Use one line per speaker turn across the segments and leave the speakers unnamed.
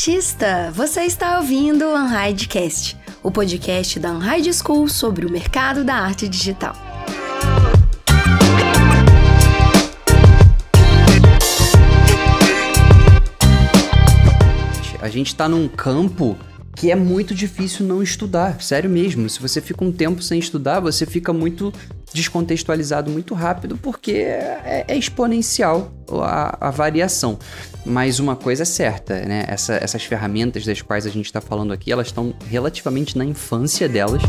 artista! Você está ouvindo o Unhidecast, o podcast da Unhide School sobre o mercado da arte digital.
A gente está num campo que é muito difícil não estudar, sério mesmo. Se você fica um tempo sem estudar, você fica muito descontextualizado muito rápido, porque é, é exponencial a, a, variação. Mas uma coisa é certa, né? Essa, essas ferramentas das quais a gente está falando aqui, elas estão relativamente na infância delas.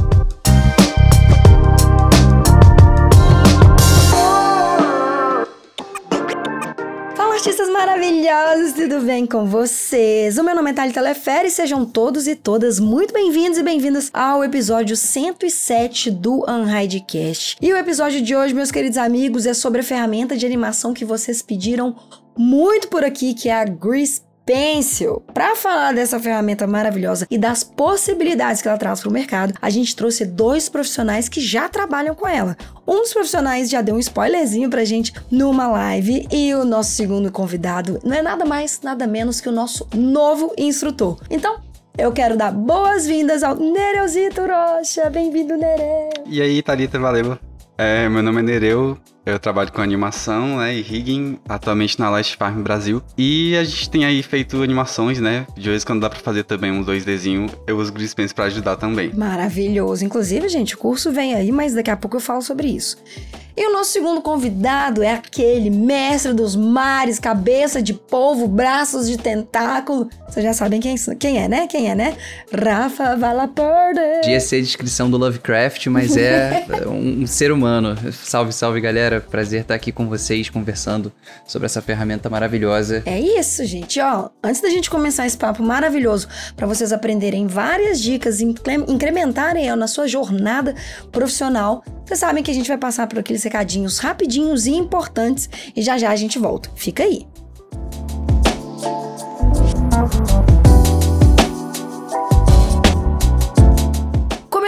Maravilhosos, tudo bem com vocês? O meu nome é Thalita Lefere sejam todos e todas muito bem-vindos e bem-vindas ao episódio 107 do Unhidecast. E o episódio de hoje, meus queridos amigos, é sobre a ferramenta de animação que vocês pediram muito por aqui, que é a Grease Pencil. Para falar dessa ferramenta maravilhosa e das possibilidades que ela traz para o mercado, a gente trouxe dois profissionais que já trabalham com ela. Um dos profissionais já deu um spoilerzinho pra gente numa live e o nosso segundo convidado não é nada mais, nada menos que o nosso novo instrutor. Então, eu quero dar boas-vindas ao Nereuzito Rocha. Bem-vindo, Nereu.
E aí, Thalita, valeu. É, meu nome é Nereu, eu trabalho com animação né, e rigging, atualmente na Light Farm Brasil. E a gente tem aí feito animações, né? De vez quando dá pra fazer também um 2Dzinho, eu uso Greasepaints pra ajudar também.
Maravilhoso. Inclusive, gente, o curso vem aí, mas daqui a pouco eu falo sobre isso. E o nosso segundo convidado é aquele mestre dos mares, cabeça de polvo, braços de tentáculo. Vocês já sabem quem, quem é, né? Quem é, né? Rafa Valaporde.
Podia ser a descrição do Lovecraft, mas é um ser humano. Salve, salve, galera. Prazer estar aqui com vocês, conversando sobre essa ferramenta maravilhosa.
É isso, gente. Ó, antes da gente começar esse papo maravilhoso, para vocês aprenderem várias dicas e incrementarem na sua jornada profissional, vocês sabem que a gente vai passar por aqueles recadinhos rapidinhos e importantes e já já a gente volta. Fica aí.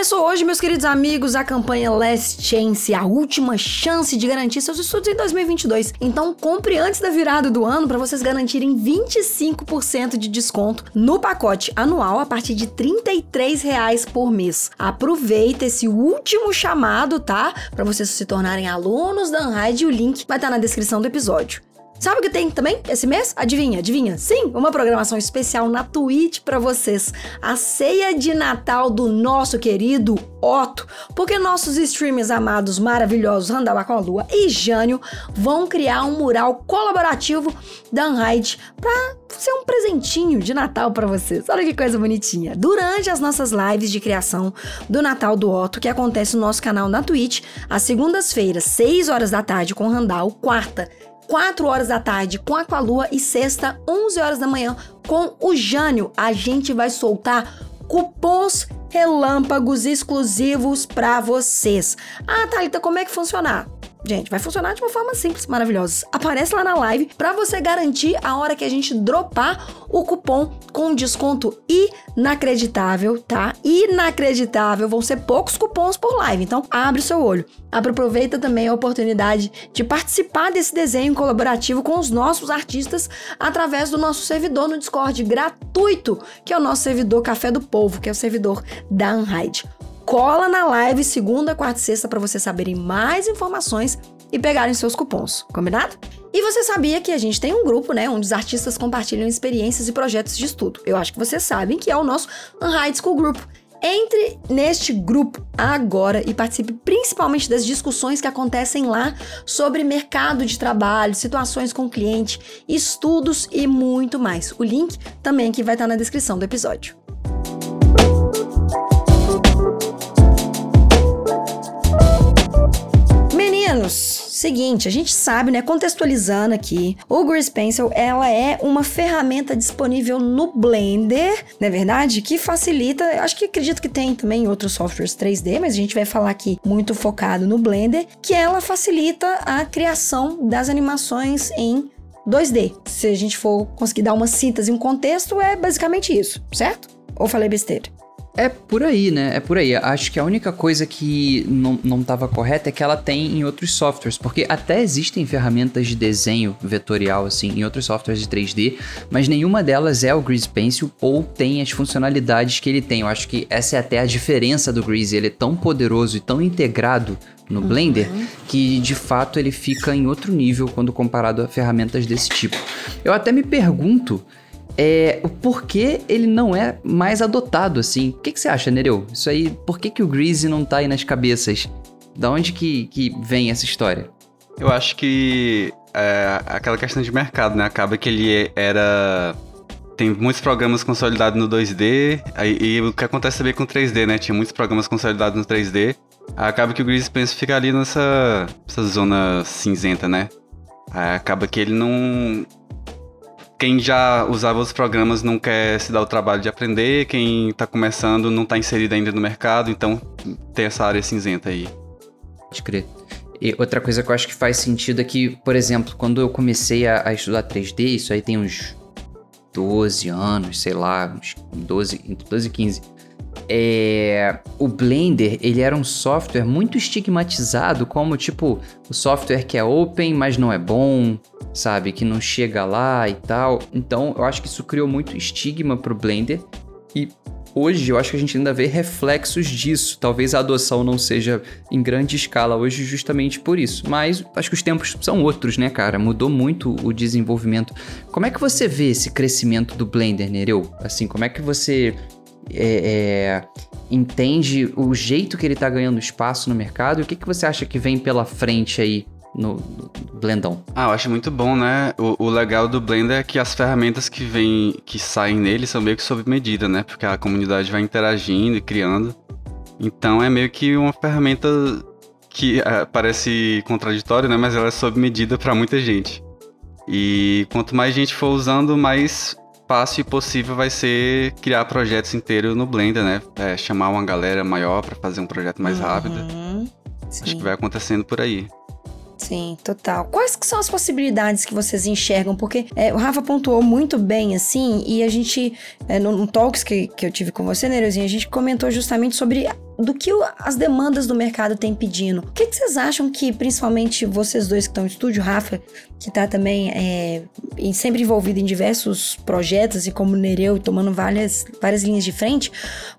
Começou hoje, meus queridos amigos, a campanha Last Chance, a última chance de garantir seus estudos em 2022. Então, compre antes da virada do ano para vocês garantirem 25% de desconto no pacote anual a partir de R$ reais por mês. Aproveita esse último chamado, tá? Para vocês se tornarem alunos da Unride, o link vai estar na descrição do episódio. Sabe o que tem também esse mês? Adivinha, adivinha? Sim, uma programação especial na Twitch para vocês. A ceia de Natal do nosso querido Otto. Porque nossos streamers amados, maravilhosos, Randall com a Lua e Jânio vão criar um mural colaborativo da Unhide para ser um presentinho de Natal para vocês. Olha que coisa bonitinha. Durante as nossas lives de criação do Natal do Otto, que acontece no nosso canal na Twitch, às segundas-feiras, 6 horas da tarde com Randall, quarta 4 horas da tarde com a Aqualua e sexta, 11 horas da manhã com o Jânio. A gente vai soltar cupons relâmpagos exclusivos para vocês. Ah, Thalita, como é que funcionar? Gente, vai funcionar de uma forma simples, maravilhosa. Aparece lá na live para você garantir a hora que a gente dropar o cupom com desconto inacreditável, tá? Inacreditável. Vão ser poucos cupons por live, então abre o seu olho. Aproveita também a oportunidade de participar desse desenho colaborativo com os nossos artistas através do nosso servidor no Discord gratuito, que é o nosso servidor Café do Povo, que é o servidor da Unhide cola na live segunda, quarta e sexta para vocês saberem mais informações e pegarem seus cupons, combinado? E você sabia que a gente tem um grupo, né, onde os artistas compartilham experiências e projetos de estudo. Eu acho que vocês sabem que é o nosso Unhide School Group. Entre neste grupo agora e participe principalmente das discussões que acontecem lá sobre mercado de trabalho, situações com cliente, estudos e muito mais. O link também que vai estar na descrição do episódio. Seguinte, a gente sabe, né, contextualizando aqui, o Grease Pencil, ela é uma ferramenta disponível no Blender, não é verdade? Que facilita, acho que acredito que tem também outros softwares 3D, mas a gente vai falar aqui muito focado no Blender, que ela facilita a criação das animações em 2D. Se a gente for conseguir dar uma síntese, um contexto, é basicamente isso, certo? Ou falei besteira?
É por aí, né? É por aí. Acho que a única coisa que não, estava correta é que ela tem em outros softwares, porque até existem ferramentas de desenho vetorial, assim, em outros softwares de 3D, mas nenhuma delas é o Grease Pencil ou tem as funcionalidades que ele tem. Eu acho que essa é até a diferença do Grease. Ele é tão poderoso e tão integrado no uhum. Blender que de fato ele fica em outro nível quando comparado a ferramentas desse tipo. Eu até me pergunto é o porquê ele não é mais adotado assim. O que, que você acha, Nereu? Isso aí, por que, que o Greasy não tá aí nas cabeças? Da onde que, que vem essa história?
Eu acho que é aquela questão de mercado, né? Acaba que ele era. Tem muitos programas consolidados no 2D, aí, e o que acontece também com 3D, né? Tinha muitos programas consolidados no 3D. Acaba que o Greasy Pencil fica ali nessa, nessa zona cinzenta, né? Acaba que ele não quem já usava os programas não quer se dar o trabalho de aprender, quem está começando não está inserido ainda no mercado, então tem essa área cinzenta aí.
Pode crer. E outra coisa que eu acho que faz sentido é que, por exemplo, quando eu comecei a, a estudar 3D, isso aí tem uns 12 anos, sei lá, uns 12, entre 12 e 15 é, o Blender ele era um software muito estigmatizado como tipo o software que é open mas não é bom sabe? Que não chega lá e tal. Então eu acho que isso criou muito estigma pro Blender. E hoje eu acho que a gente ainda vê reflexos disso. Talvez a adoção não seja em grande escala hoje justamente por isso. Mas acho que os tempos são outros né cara? Mudou muito o desenvolvimento. Como é que você vê esse crescimento do Blender Nereu? Assim como é que você é, é, entende o jeito que ele está ganhando espaço no mercado e o que, que você acha que vem pela frente aí no, Blendão?
Ah, eu acho muito bom, né? O, o, legal do Blender é que as ferramentas que vem, que saem nele são meio que sob medida, né? Porque a comunidade vai interagindo e criando. Então é meio que uma ferramenta que é, parece contraditória, né? Mas ela é sob medida para muita gente. E quanto mais gente for usando, mais fácil e possível vai ser criar projetos inteiros no Blender, né? É, chamar uma galera maior para fazer um projeto mais uhum. rápido. Sim. Acho que vai acontecendo por aí.
Sim, total. Quais que são as possibilidades que vocês enxergam? Porque é, o Rafa pontuou muito bem, assim, e a gente, é, no, no Talks que, que eu tive com você, Nerozinho, a gente comentou justamente sobre do que as demandas do mercado têm pedindo. O que, vocês acham que, principalmente vocês dois que estão no estúdio, Rafa, que está também é, sempre envolvido em diversos projetos e como Nereu, tomando várias, várias linhas de frente,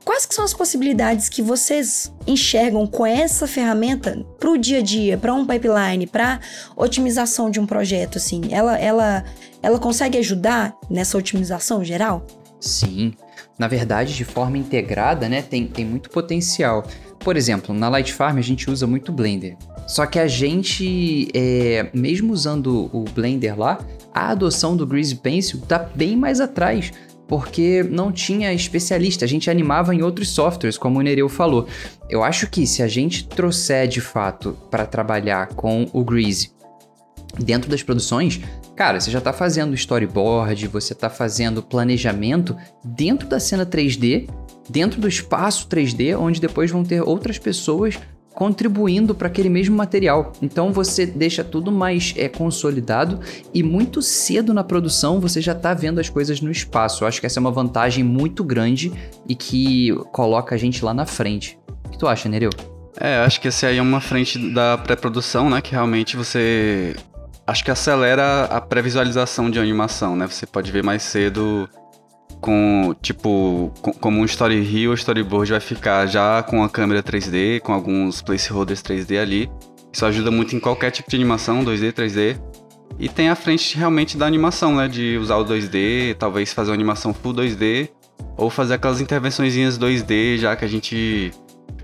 quais que são as possibilidades que vocês enxergam com essa ferramenta para o dia a dia, para um pipeline, para otimização de um projeto, assim? Ela, ela, ela consegue ajudar nessa otimização geral?
Sim, na verdade, de forma integrada, né, tem, tem muito potencial. Por exemplo, na Light Farm a gente usa muito Blender. Só que a gente, é, mesmo usando o Blender lá, a adoção do Greasy Pencil tá bem mais atrás, porque não tinha especialista, a gente animava em outros softwares, como o Nereu falou. Eu acho que se a gente trouxer de fato para trabalhar com o Greasy dentro das produções, cara, você já está fazendo storyboard, você está fazendo planejamento dentro da cena 3D, dentro do espaço 3D, onde depois vão ter outras pessoas contribuindo para aquele mesmo material. Então você deixa tudo mais é, consolidado e muito cedo na produção você já está vendo as coisas no espaço. Eu acho que essa é uma vantagem muito grande e que coloca a gente lá na frente. O que tu acha, Nereu?
É, acho que essa aí é uma frente da pré-produção, né? Que realmente você acho que acelera a pré-visualização de animação, né? Você pode ver mais cedo com, tipo, com, como um story reel ou storyboard vai ficar já com a câmera 3D, com alguns placeholders 3D ali. Isso ajuda muito em qualquer tipo de animação, 2D, 3D. E tem a frente realmente da animação, né? De usar o 2D, talvez fazer uma animação full 2D, ou fazer aquelas intervenções 2D, já que a gente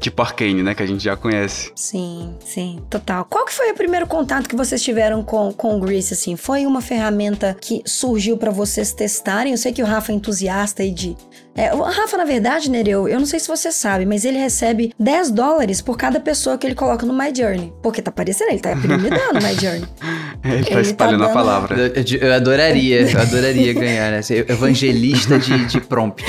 tipo Arcane, né? Que a gente já conhece.
Sim, sim, total. Qual que foi o primeiro contato que vocês tiveram com, com o Grease, assim? Foi uma ferramenta que surgiu para vocês testarem? Eu sei que o Rafa é entusiasta aí de é, o Rafa, na verdade, Nereu, eu não sei se você sabe, mas ele recebe 10 dólares por cada pessoa que ele coloca no My Journey. Porque tá parecendo, ele tá aprimidando o My Journey.
ele tá ele espalhando tá dando... a palavra.
Eu, eu, adoraria, eu adoraria ganhar, né? Ser evangelista de, de prompt.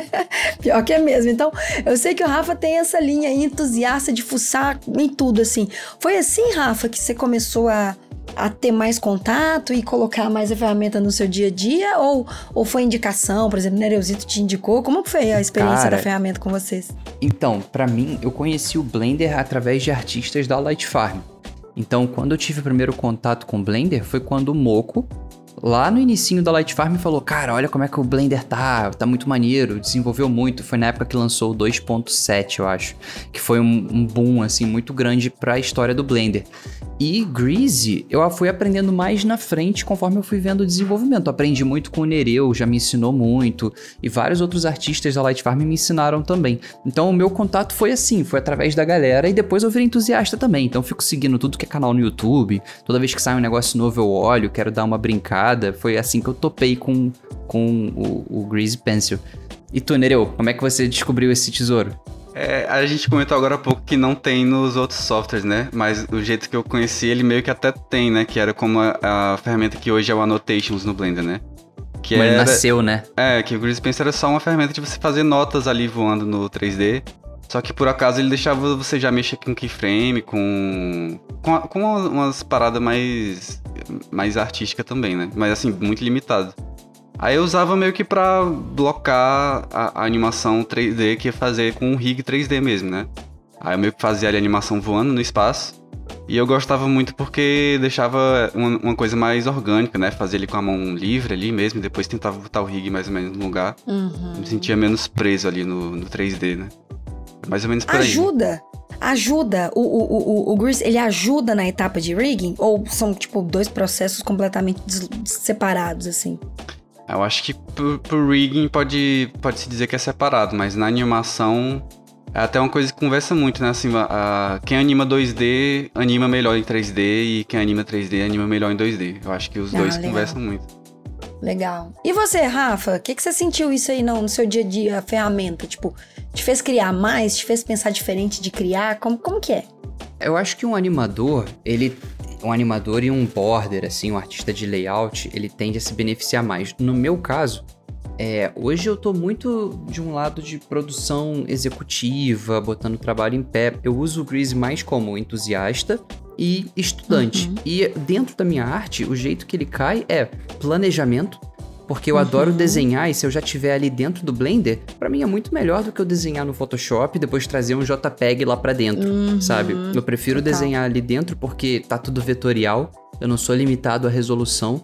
Pior que é mesmo. Então, eu sei que o Rafa tem essa linha aí, entusiasta de fuçar em tudo, assim. Foi assim, Rafa, que você começou a a ter mais contato e colocar mais a ferramenta no seu dia a dia? Ou, ou foi indicação, por exemplo, Nereusito te indicou? Como foi a experiência
Cara,
da ferramenta com vocês?
Então, pra mim, eu conheci o Blender através de artistas da Light Farm. Então, quando eu tive o primeiro contato com o Blender, foi quando o Moco, lá no inicinho da Light Farm, falou: Cara, olha como é que o Blender tá, tá muito maneiro, desenvolveu muito. Foi na época que lançou o 2.7, eu acho, que foi um, um boom, assim, muito grande pra história do Blender. E Greasy, eu fui aprendendo mais na frente conforme eu fui vendo o desenvolvimento. Aprendi muito com o Nereu, já me ensinou muito, e vários outros artistas da Light Farm me ensinaram também. Então o meu contato foi assim, foi através da galera, e depois eu virei entusiasta também. Então fico seguindo tudo que é canal no YouTube, toda vez que sai um negócio novo eu olho, quero dar uma brincada. Foi assim que eu topei com, com o, o Greasy Pencil. E tu, Nereu, como é que você descobriu esse tesouro?
É, a gente comentou agora há pouco que não tem nos outros softwares, né? Mas o jeito que eu conheci ele meio que até tem, né? Que era como a, a ferramenta que hoje é o Annotations no Blender, né? Que
ele
era,
nasceu, né?
É, que o Grease Pencil era só uma ferramenta de você fazer notas ali voando no 3D. Só que por acaso ele deixava você já mexer com keyframe, com. com, com uma- umas paradas mais. mais artísticas também, né? Mas assim, muito limitado. Aí eu usava meio que pra blocar a, a animação 3D que ia fazer com um rig 3D mesmo, né? Aí eu meio que fazia ali a animação voando no espaço. E eu gostava muito porque deixava uma, uma coisa mais orgânica, né? Fazia ele com a mão livre ali mesmo, depois tentava botar o rig mais ou menos no lugar.
Uhum.
Me sentia menos preso ali no, no 3D, né? Mais ou menos por aí.
Ajuda. Ajuda. O, o, o, o Grease, ele ajuda na etapa de rigging? Ou são, tipo, dois processos completamente separados, assim?
Eu acho que por, por rigging pode, pode se dizer que é separado, mas na animação é até uma coisa que conversa muito, né? Assim, a- a- quem anima 2D anima melhor em 3D e quem anima 3D anima melhor em 2D. Eu acho que os
Ah,
dois
legal.
conversam muito.
Legal. E você, Rafa? O que, que você sentiu isso aí no, no seu dia a dia, a ferramenta? Tipo, te fez criar mais? Te fez pensar diferente de criar? Como, como que é?
Eu acho que um animador, ele. Um animador e um border, assim, um artista de layout, ele tende a se beneficiar mais. No meu caso, é, hoje eu tô muito de um lado de produção executiva, botando o trabalho em pé. Eu uso o Grease mais como entusiasta e estudante.
Uhum.
E dentro da minha arte, o jeito que ele cai é planejamento. Porque eu adoro
Uhum.
desenhar e se eu já estiver ali dentro do Blender, pra mim é muito melhor do que eu desenhar no Photoshop e depois trazer um JPEG lá pra dentro
Uhum.
sabe? Eu prefiro
total.
desenhar ali dentro porque tá tudo vetorial, eu não sou limitado à resolução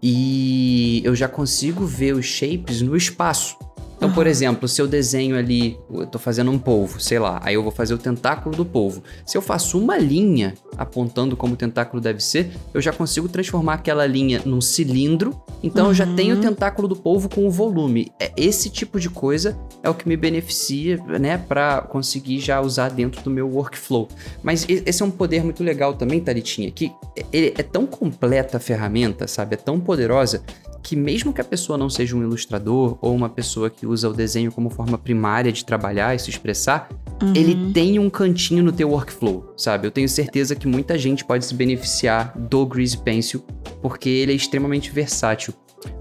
e eu já consigo ver os shapes no espaço. Então, por exemplo, se eu desenho ali, eu tô fazendo um polvo, sei lá, aí eu vou fazer o tentáculo do polvo. Se eu faço uma linha apontando como o tentáculo deve ser, eu já consigo transformar aquela linha num cilindro. Então eu já
Uhum.
tenho o tentáculo do polvo com o volume. É esse tipo de coisa é o que me beneficia, né, para conseguir já usar dentro do meu workflow. Mas esse é um poder muito legal também, Taritinha, que ele é tão completa a ferramenta, sabe? É tão poderosa que mesmo que a pessoa não seja um ilustrador ou uma pessoa que usa o desenho como forma primária de trabalhar e se expressar,
Uhum.
ele tem um cantinho no teu workflow, sabe? Eu tenho certeza que muita gente pode se beneficiar do Grease Pencil porque ele é extremamente versátil.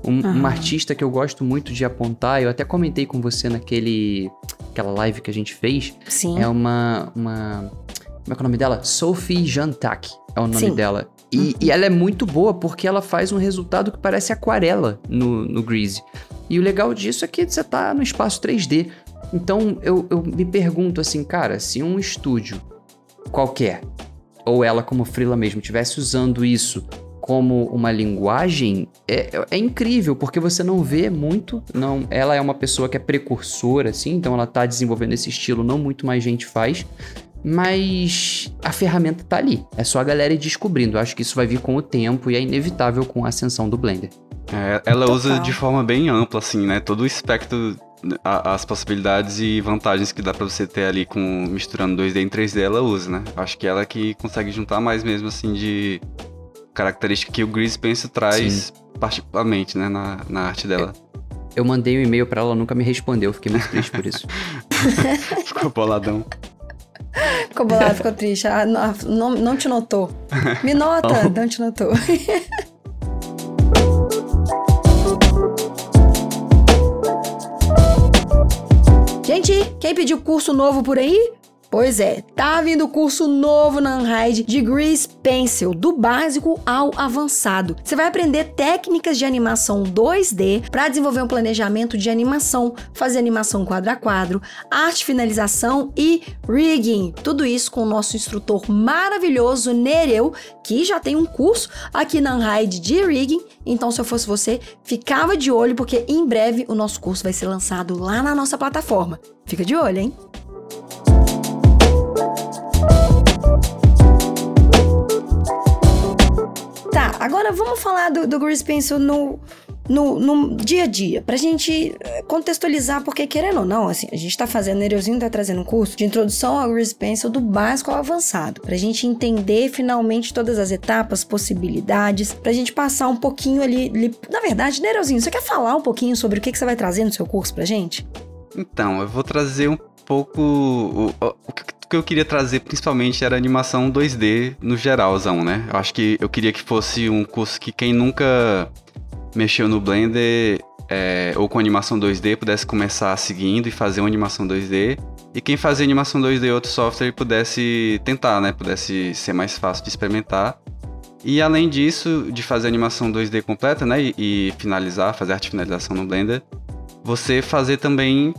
Um,
Aham.
uma artista que eu gosto muito de apontar, eu até comentei com você naquele aquela live que a gente fez,
Sim.
é uma, uma. Como é que é o nome dela? Sophie Jantak é o nome
Sim.
dela. E, e ela é muito boa porque ela faz um resultado que parece aquarela no, no Grease. E o legal disso é que você tá no espaço 3D. Então eu, eu me pergunto assim, cara, se um estúdio qualquer, ou ela como freela mesmo, tivesse usando isso como uma linguagem, é, é incrível, porque você não vê muito, não, ela é uma pessoa que é precursora, assim, então ela tá desenvolvendo esse estilo, não muito mais gente faz, mas a ferramenta tá ali, é só a galera ir descobrindo, Eu acho que isso vai vir com o tempo e é inevitável com a ascensão do Blender.
É, ela usa
Total.
de forma bem ampla, assim, né? Todo o espectro, a- as possibilidades e vantagens que dá pra você ter ali com misturando 2D em 3D, ela usa, né? Acho que ela que consegue juntar mais mesmo, assim, de característica que o Grease Pencil traz particularmente, né? Na, na arte dela.
Eu mandei um e-mail pra ela, ela nunca me respondeu, fiquei muito triste por isso.
Ficou boladão.
Ficou bolado, ficou triste. Ah, não, não, não te notou. Me nota, não te notou. Gente, quem pediu curso novo por aí? Pois é, tá vindo curso novo na Unhide de Grease Pencil, do básico ao avançado. Você vai aprender técnicas de animação 2D para desenvolver um planejamento de animação, fazer animação quadro a quadro, arte finalização e rigging. Tudo isso com o nosso instrutor maravilhoso Nereu, que já tem um curso aqui na Unhide de rigging. Então, se eu fosse você, ficava de olho porque em breve o nosso curso vai ser lançado lá na nossa plataforma. Fica de olho, hein? Agora vamos falar do, do Grease Pencil no, no, no, dia a dia, pra gente eh, contextualizar, porque querendo ou não, assim, a gente tá fazendo, Nereuzinho tá trazendo um curso de introdução ao Grease Pencil do básico ao avançado, pra gente entender finalmente todas as etapas, possibilidades, pra gente passar um pouquinho ali, ali... na verdade, Nereuzinho, você quer falar um pouquinho sobre o que, que você vai trazer no seu curso pra gente?
Então, eu vou trazer um pouco o, o, o que eu queria trazer principalmente era animação 2D no geralzão, né? Eu acho que eu queria que fosse um curso que quem nunca mexeu no Blender é, ou com animação 2D pudesse começar seguindo e fazer uma animação 2D. E quem fazia animação 2D em outro software pudesse tentar, né? Pudesse ser mais fácil de experimentar. E além disso, de fazer animação 2D completa, né? E, e finalizar, fazer arte finalização no Blender, você fazer também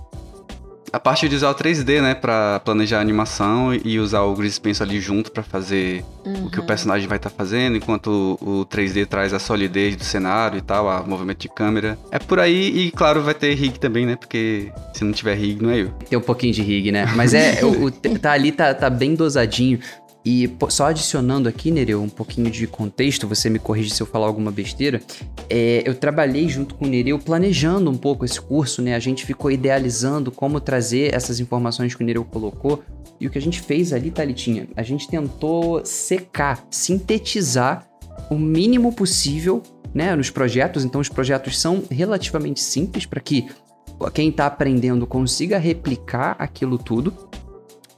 a parte de usar o 3D, né, para planejar a animação e usar o Grease Pencil ali junto para fazer uhum. o que o uhum. personagem vai estar tá fazendo, enquanto o, o 3D traz a solidez do cenário e tal, a movimento de câmera. É por aí e claro, vai ter rig também, né? Porque se não tiver rig, não é eu.
Tem um pouquinho de rig, né? Mas é, o, o, tá ali tá, tá bem dosadinho. E só adicionando aqui, Nereu, um pouquinho de contexto, você me corrige se eu falar alguma besteira. É, eu trabalhei junto com o Nereu planejando um pouco esse curso, né? A gente ficou idealizando como trazer essas informações que o Nereu colocou. E o que a gente fez ali, Thalitinha, a gente tentou secar, sintetizar o mínimo possível né, nos projetos. Então, os projetos são relativamente simples para que quem está aprendendo consiga replicar aquilo tudo.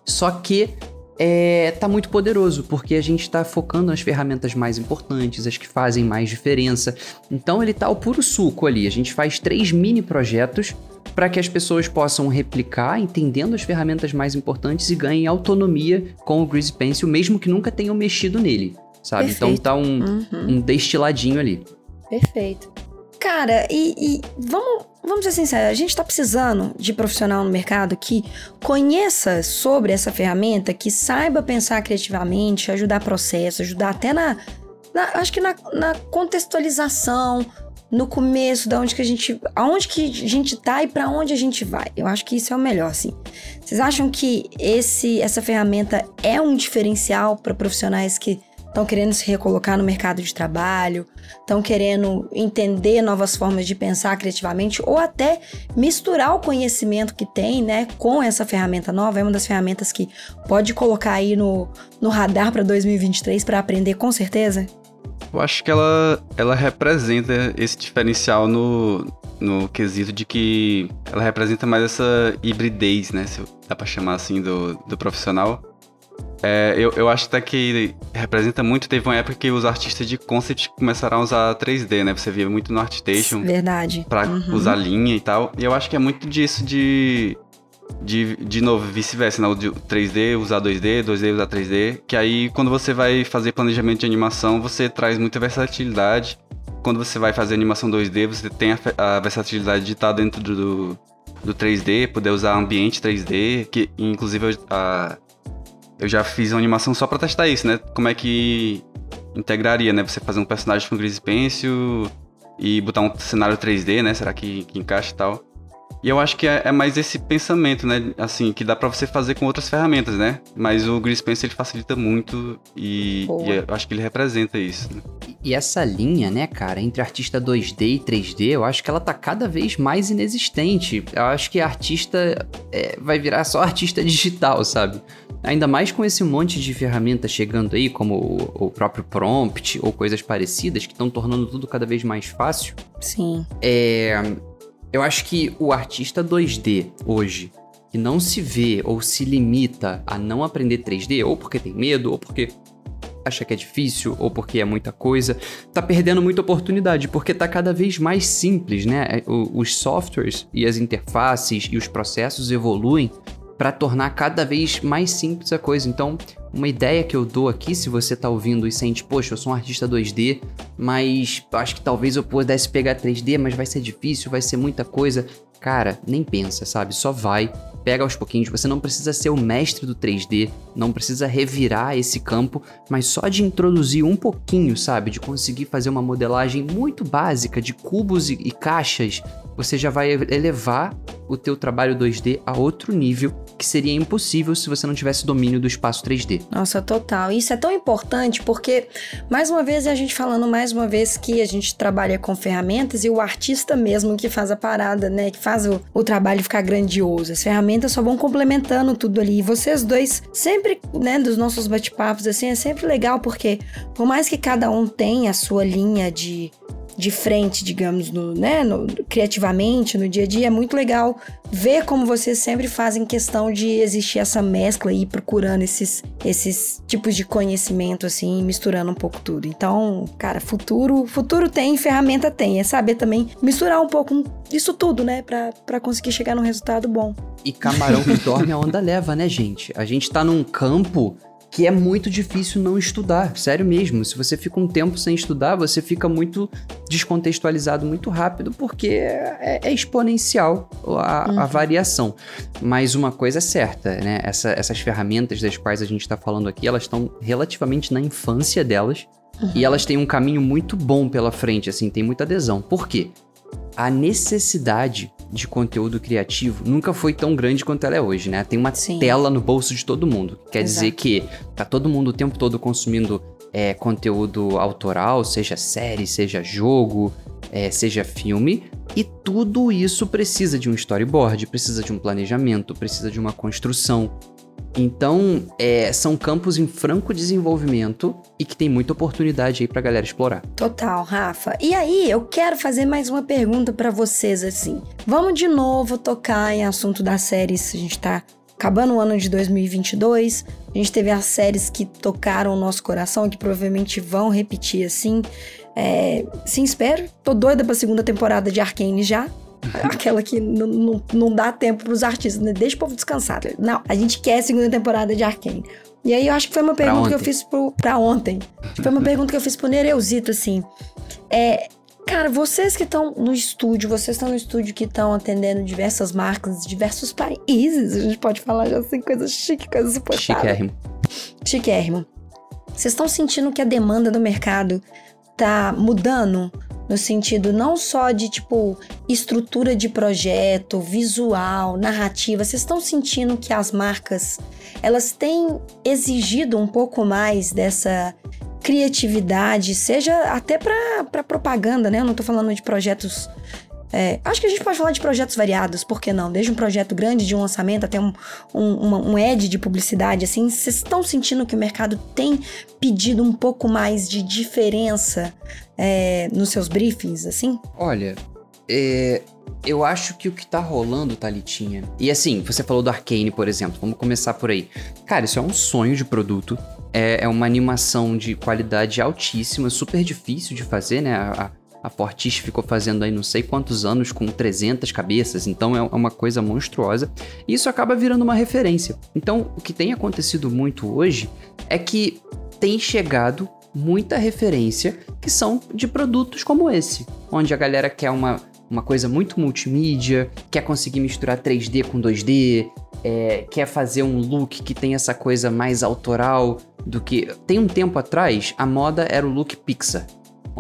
Só que é, tá muito poderoso, porque a gente está focando nas ferramentas mais importantes, as que fazem mais diferença. Então ele tá o puro suco ali. A gente faz três mini projetos para que as pessoas possam replicar, entendendo as ferramentas mais importantes e ganhem autonomia com o Grease Pencil, mesmo que nunca tenham mexido nele, sabe? Então, Perfeito. Então tá um, uhum. um destiladinho ali.
Perfeito. Cara, e, e vamos vamos ser sinceros, a gente está precisando de profissional no mercado que conheça sobre essa ferramenta, que saiba pensar criativamente, ajudar processo, ajudar até na, na acho que na, na, contextualização, no começo, da onde que a gente, aonde que a gente tá e para onde a gente vai. Eu acho que isso é o melhor, assim. Vocês acham que esse essa ferramenta é um diferencial para profissionais que estão querendo se recolocar no mercado de trabalho, estão querendo entender novas formas de pensar criativamente ou até misturar o conhecimento que tem, né, com essa ferramenta nova. É uma das ferramentas que pode colocar aí no, no radar para 2023 para aprender com certeza.
Eu acho que ela, ela representa esse diferencial no, no quesito de que ela representa mais essa hibridez, né? Se dá pra chamar assim, do, do profissional. É, eu, eu acho até que representa muito. Teve uma época que os artistas de concept começaram a usar 3D, né? Você via muito no ArtStation.
Verdade.
Pra uhum. usar linha e tal. E eu acho que é muito disso de. De, de novo, vice-versa, né? O 3D usar 2D, 2D usar 3D. Que aí, quando você vai fazer planejamento de animação, você traz muita versatilidade. Quando você vai fazer animação 2D, você tem a, a versatilidade de estar dentro do, do 3D, poder usar ambiente 3D, que inclusive a, eu já fiz uma animação só pra testar isso, né? Como é que integraria, né? Você fazer um personagem com Grease Pencil e botar um cenário 3D, né? Será que, que encaixa e tal? E eu acho que é, é, mais esse pensamento, né? Assim, que dá para você fazer com outras ferramentas, né? Mas o Grease Pencil ele facilita muito e, e eu acho que ele representa isso. Né?
E essa linha, né, cara, entre artista 2D e 3D, eu acho que ela tá cada vez mais inexistente. Eu acho que artista é, vai virar só artista digital, sabe? Ainda mais com esse monte de ferramentas chegando aí, como o, o próprio prompt ou coisas parecidas, que estão tornando tudo cada vez mais fácil.
Sim.
É, eu acho que o artista 2D hoje, que não se vê ou se limita a não aprender 3D, ou porque tem medo, ou porque acha que é difícil ou porque é muita coisa, tá perdendo muita oportunidade, porque tá cada vez mais simples, né? Os softwares e as interfaces e os processos evoluem para tornar cada vez mais simples a coisa. Então, uma ideia que eu dou aqui, se você tá ouvindo e sente, poxa, eu sou um artista 2D, mas acho que talvez eu pudesse pegar 3D, mas vai ser difícil, vai ser muita coisa. Cara, nem pensa, sabe? Só vai, pega aos pouquinhos. Você não precisa ser o mestre do 3D, não precisa revirar esse campo, mas só de introduzir um pouquinho, sabe? De conseguir fazer uma modelagem muito básica de cubos e, e caixas, você já vai elevar o teu trabalho 2D a outro nível que seria impossível se você não tivesse domínio do espaço 3D.
Nossa, total. Isso é tão importante porque, mais uma vez, a gente falando mais uma vez que a gente trabalha com ferramentas e o artista mesmo que faz a parada, né? Que faz o, o trabalho ficar grandioso. As ferramentas só vão complementando tudo ali. E vocês dois, sempre, né, dos nossos bate-papos, assim, é sempre legal porque, por mais que cada um tenha a sua linha de de frente, digamos, no, né, no, criativamente, no dia a dia, é muito legal ver como vocês sempre fazem questão de existir essa mescla e procurando esses, esses tipos de conhecimento, assim, misturando um pouco tudo. Então, cara, futuro, futuro tem, ferramenta tem, é saber também misturar um pouco isso tudo, né, pra, pra conseguir chegar num resultado bom.
E camarão que dorme a onda leva, né, gente? A gente tá num campo que é muito difícil não estudar, sério mesmo. Se você fica um tempo sem estudar, você fica muito descontextualizado muito rápido, porque é, é exponencial a, uhum. a, variação. Mas uma coisa é certa, né? Essa, essas ferramentas das quais a gente está falando aqui, elas estão relativamente na infância delas. Uhum. E elas têm um caminho muito bom pela frente, assim, tem muita adesão. Por quê? A necessidade de conteúdo criativo nunca foi tão grande quanto ela é hoje, né? Tem uma Sim. tela no bolso de todo mundo. Quer Exato. dizer que tá todo mundo o tempo todo consumindo é, conteúdo autoral, seja série, seja jogo, é, seja filme, e tudo isso precisa de um storyboard, precisa de um planejamento, precisa de uma construção. Então, é, são campos em franco desenvolvimento e que tem muita oportunidade aí pra galera explorar.
Total, Rafa. E aí, eu quero fazer mais uma pergunta para vocês, assim. Vamos de novo tocar em assunto das séries. A gente tá acabando o ano de 2022. A gente teve as séries que tocaram o nosso coração que provavelmente vão repetir, assim. É, sim, espero. Tô doida pra segunda temporada de Arcane já. Aquela que não, não dá tempo pros artistas, né? Deixa o povo descansar. Não, a gente quer a segunda temporada de Arkane. E aí eu acho que foi uma pergunta que eu fiz pro, pra ontem. Foi uma pergunta que eu fiz pro Nereuzito, assim. É, Cara, vocês que estão no estúdio, vocês estão no estúdio que estão atendendo diversas marcas, diversos países, a gente pode falar assim, coisa chique, coisa suportável.
Chiquérrimo.
Chiquérrimo. Vocês estão sentindo que a demanda do mercado tá mudando? No sentido não só de tipo estrutura de projeto, visual, narrativa. Vocês estão sentindo que as marcas elas têm exigido um pouco mais dessa criatividade, seja até para propaganda, né? Eu não estou falando de projetos é, acho que a gente pode falar de projetos variados, por que não? Desde um projeto grande de um lançamento até um, um, uma, um ad de publicidade, assim, vocês estão sentindo que o mercado tem pedido um pouco mais de diferença é, nos seus briefings, assim?
Olha, é, eu acho que o que tá rolando, Thalitinha. E assim, você falou do Arcane, por exemplo. Vamos começar por aí. Cara, isso é um sonho de produto. É, é uma animação de qualidade altíssima, super difícil de fazer, né? A, a Fortiche ficou fazendo aí não sei quantos anos com 300 cabeças, então é uma coisa monstruosa. E isso acaba virando uma referência. Então, o que tem acontecido muito hoje é que tem chegado muita referência que são de produtos como esse, onde a galera quer uma, uma coisa muito multimídia, quer conseguir misturar 3D com 2D, é, quer fazer um look que tem essa coisa mais autoral do que. Tem um tempo atrás, a moda era o look Pixar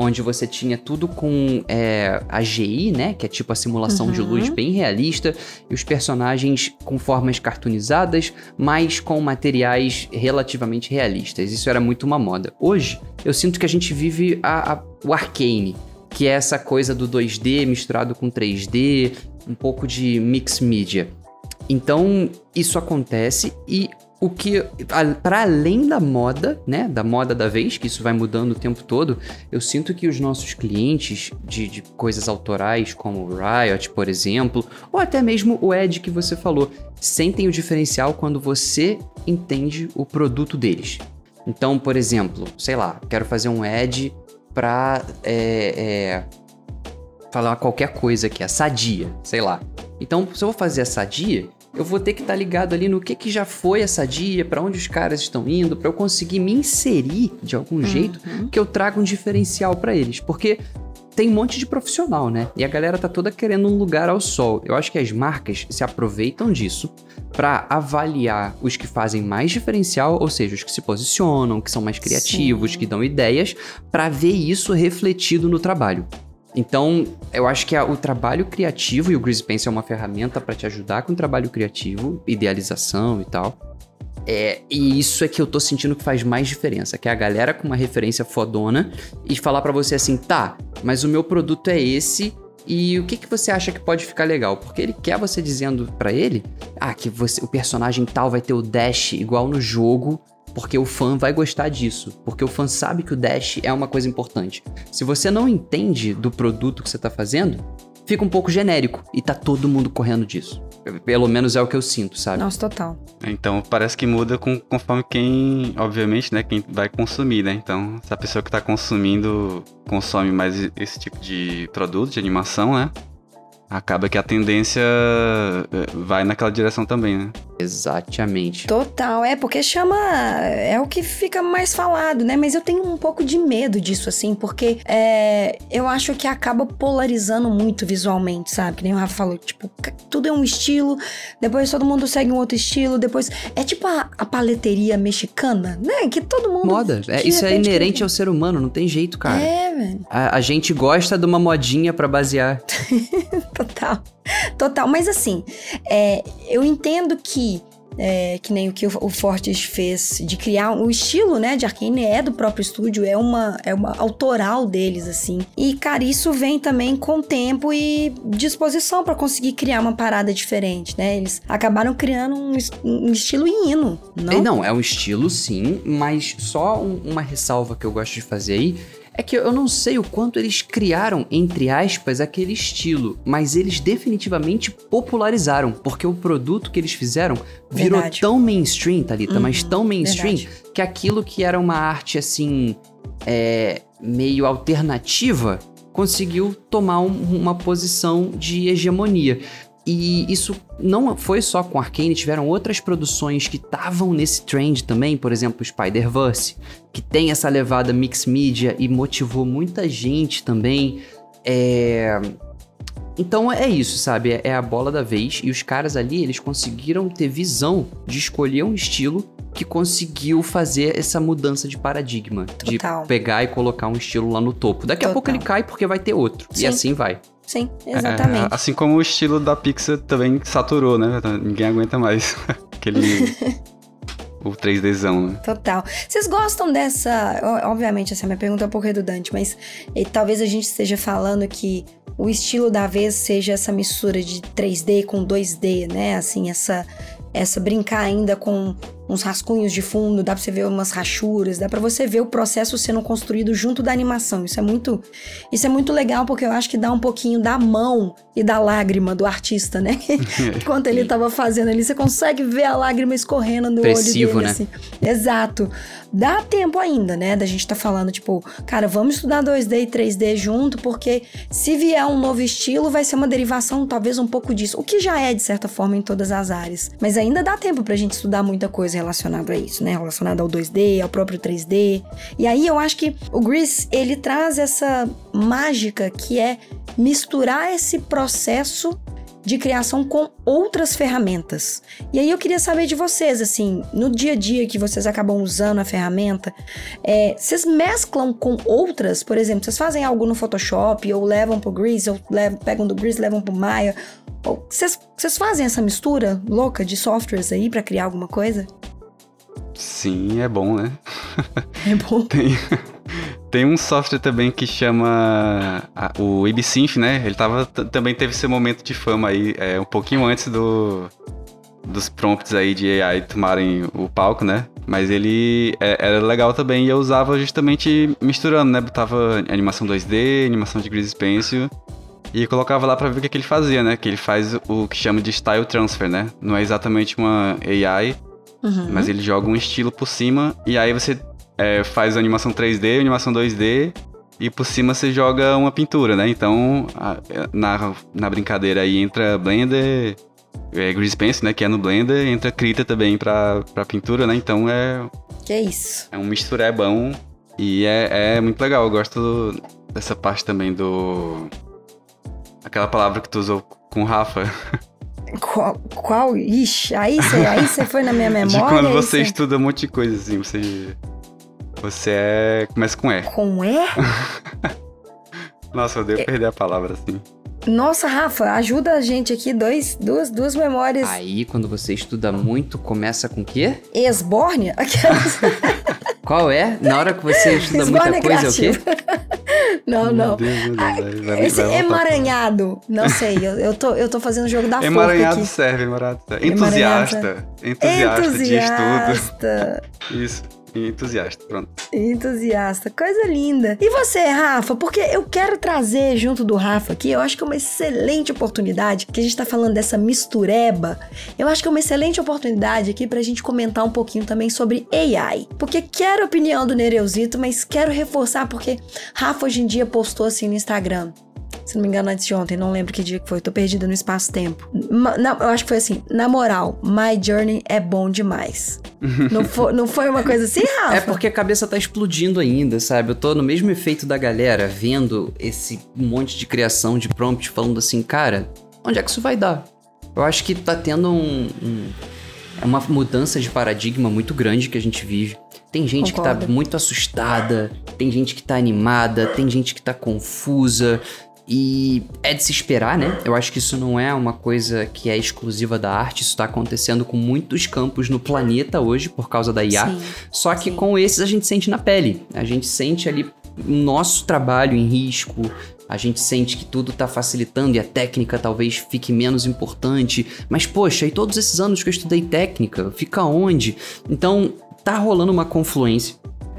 onde você tinha tudo com é, AGI, né? Que é tipo a simulação uhum. de luz bem realista, e os personagens com formas cartoonizadas, mas com materiais relativamente realistas. Isso era muito uma moda. Hoje, eu sinto que a gente vive a, a, o arcane, que é essa coisa do 2D misturado com 3D, um pouco de mix media. Então, isso acontece e o que, para além da moda, né, da moda da vez, que isso vai mudando o tempo todo, eu sinto que os nossos clientes de, de coisas autorais, como o Riot, por exemplo, ou até mesmo o Ed que você falou, sentem o diferencial quando você entende o produto deles. Então, por exemplo, sei lá, quero fazer um Ed para é, é, falar qualquer coisa que é sadia, sei lá. Então, se eu vou fazer a sadia, eu vou ter que estar tá ligado ali no que, que já foi essa dia, para onde os caras estão indo, para eu conseguir me inserir de algum uhum. jeito que eu traga um diferencial para eles. Porque tem um monte de profissional, né? E a galera tá toda querendo um lugar ao sol. Eu acho que as marcas se aproveitam disso para avaliar os que fazem mais diferencial, ou seja, os que se posicionam, que são mais criativos, Sim. que dão ideias, para ver isso refletido no trabalho. Então, eu acho que a, o trabalho criativo, e o Grease Pencil é uma ferramenta para te ajudar com o trabalho criativo, idealização e tal. É, e isso é que eu tô sentindo que faz mais diferença, que é a galera com uma referência fodona e falar para você assim, tá, mas o meu produto é esse e o que, que você acha que pode ficar legal? Porque ele quer você dizendo para ele, ah, que você, o personagem tal vai ter o dash igual no jogo, porque o fã vai gostar disso, porque o fã sabe que o dash é uma coisa importante. Se você não entende do produto que você tá fazendo, fica um pouco genérico e tá todo mundo correndo disso. Pelo menos é o que eu sinto, sabe?
Nossa, total.
Então parece que muda com, conforme quem, obviamente, né, quem vai consumir, né? Então, se a pessoa que tá consumindo consome mais esse tipo de produto, de animação, né? Acaba que a tendência eh, vai naquela direção também, né?
Exatamente.
Total, é porque chama. É o que fica mais falado, né? Mas eu tenho um pouco de medo disso, assim, porque é, eu acho que acaba polarizando muito visualmente, sabe? Que nem o Rafa falou, tipo, tudo é um estilo, depois todo mundo segue um outro estilo, depois. É tipo a, a paleteria mexicana, né? Que todo mundo.
Moda. É, isso é inerente ao ser humano, não tem jeito, cara.
É, velho.
A, a gente gosta de uma modinha para basear.
Total. Total. Mas assim, é, eu entendo que. É, que nem o que o Fortes fez de criar o estilo, né, de Arkane é do próprio estúdio, é uma é uma autoral deles assim. E cara, isso vem também com tempo e disposição para conseguir criar uma parada diferente, né? Eles acabaram criando um, um estilo hino, não?
Não, é um estilo sim, mas só um, uma ressalva que eu gosto de fazer aí é que eu não sei o quanto eles criaram, entre aspas, aquele estilo, mas eles definitivamente popularizaram, porque o produto que eles fizeram virou verdade. tão mainstream, Thalita, uhum, mas tão mainstream, verdade. que aquilo que era uma arte assim, é, meio alternativa, conseguiu tomar um, uma posição de hegemonia. E isso não foi só com Arkane, tiveram outras produções que estavam nesse trend também, por exemplo, Spider-Verse, que tem essa levada mix media e motivou muita gente também. É... Então é isso, sabe? É a bola da vez e os caras ali, eles conseguiram ter visão de escolher um estilo que conseguiu fazer essa mudança de paradigma, Total. de pegar e colocar um estilo lá no topo. Daqui Total. a pouco ele cai porque vai ter outro Sim. e assim vai.
Sim, exatamente. É,
assim como o estilo da Pixar também saturou, né? Ninguém aguenta mais aquele. o 3Dzão, né?
Total. Vocês gostam dessa. Obviamente, essa minha pergunta é um pouco redundante, mas e, talvez a gente esteja falando que o estilo da vez seja essa mistura de 3D com 2D, né? Assim, essa essa brincar ainda com uns rascunhos de fundo, dá pra você ver umas rachuras, dá pra você ver o processo sendo construído junto da animação. Isso é muito, isso é muito legal porque eu acho que dá um pouquinho da mão e da lágrima do artista, né? Enquanto ele tava fazendo ali, você consegue ver a lágrima escorrendo no Pressivo, olho dele, né? assim. Exato. Dá tempo ainda, né, da gente tá falando, tipo, cara, vamos estudar 2D e 3D junto, porque se vier um novo estilo, vai ser uma derivação, talvez um pouco disso. O que já é, de certa forma, em todas as áreas. Mas ainda dá tempo pra gente estudar muita coisa relacionada a isso, né? Relacionada ao 2D, ao próprio 3D. E aí eu acho que o Grease, ele traz essa mágica que é misturar esse processo de criação com outras ferramentas. E aí eu queria saber de vocês, assim, no dia a dia que vocês acabam usando a ferramenta, é, vocês mesclam com outras? Por exemplo, vocês fazem algo no Photoshop, ou levam pro Grease, ou levam, pegam do Grease, levam pro Maya. Vocês fazem essa mistura louca de softwares aí para criar alguma coisa?
Sim, é bom, né?
É bom.
Tem... Tem um software também que chama o IbSynth, né? Ele tava, também teve seu momento de fama aí, é, um pouquinho antes do, dos prompts aí de AI tomarem o palco, né? Mas ele é, era legal também e eu usava justamente misturando, né? Botava animação 2D, animação de Grease Pencil e colocava lá para ver o que, que ele fazia, né? Que ele faz o que chama de Style Transfer, né? Não é exatamente uma AI, uhum. mas ele joga um estilo por cima e aí você é, faz animação 3D, animação 2D e por cima você joga uma pintura, né? Então, a, na, na brincadeira aí entra Blender, é, Grease Pencil, né? Que é no Blender, entra Krita também pra, pra pintura, né? Então é,
Que isso.
é um misturebão e é, é muito legal. Eu gosto dessa parte também do. Aquela palavra que tu usou com o Rafa.
Qual? qual? Ixi, aí você aí foi na minha memória.
de quando você
cê-
estuda um monte de coisa, assim. Você. Você é. Começa com E.
Com E?
Nossa, eu
É.
devo perder a palavra assim.
Nossa, Rafa, ajuda a gente aqui, dois, duas, duas memórias.
Aí, quando você estuda muito, começa com o quê?
Esbórnia? Aquelas...
Qual é? Na hora que você estuda
Esbórnia
muita coisa, é o quê?
Não,
Meu
não.
Deus, Deus, vai- vai-
Esse
vai voltar.
emaranhado, não sei, eu, eu, tô, eu tô fazendo o jogo da forca
Emaranhado
aqui.
serve, emaranhado serve.
Emaranhado
Entusiasta. Entusiasta, de estudo.
Entusiasta.
Isso. Entusiasta, pronto.
Entusiasta, coisa linda. E você, Rafa? Porque eu quero trazer junto do Rafa aqui, eu acho que é uma excelente oportunidade, que a gente tá falando dessa mistureba. Eu acho que é uma excelente oportunidade aqui pra gente comentar um pouquinho também sobre AI. Porque quero a opinião do Nereuzito, mas quero reforçar porque Rafa hoje em dia postou assim no Instagram. Se não me engano, antes de ontem, não lembro que dia que foi, tô perdida no espaço-tempo. Eu acho que foi assim, na moral, My Journey é bom demais. não, foi, não foi uma coisa assim, Rafa?
É porque a cabeça tá explodindo ainda, sabe? Eu tô no mesmo efeito da galera, vendo esse monte de criação de prompt, falando assim, cara, onde é que isso vai dar? Eu acho que tá tendo um, um- uma mudança de paradigma muito grande que a gente vive. Tem gente que
Concordo.
tá muito assustada, tem gente que tá animada, tem gente que tá confusa. E é de se esperar, né? Eu acho que isso não é uma coisa que é exclusiva da arte, isso tá acontecendo com muitos campos no planeta hoje por causa da IA.
Sim.
Só que
Sim.
com esses a gente sente na pele. A gente sente ali o nosso trabalho em risco. A gente sente que tudo tá facilitando e a técnica talvez fique menos importante. Mas, poxa, e todos esses anos que eu estudei técnica, fica onde? Então, tá rolando uma confluência.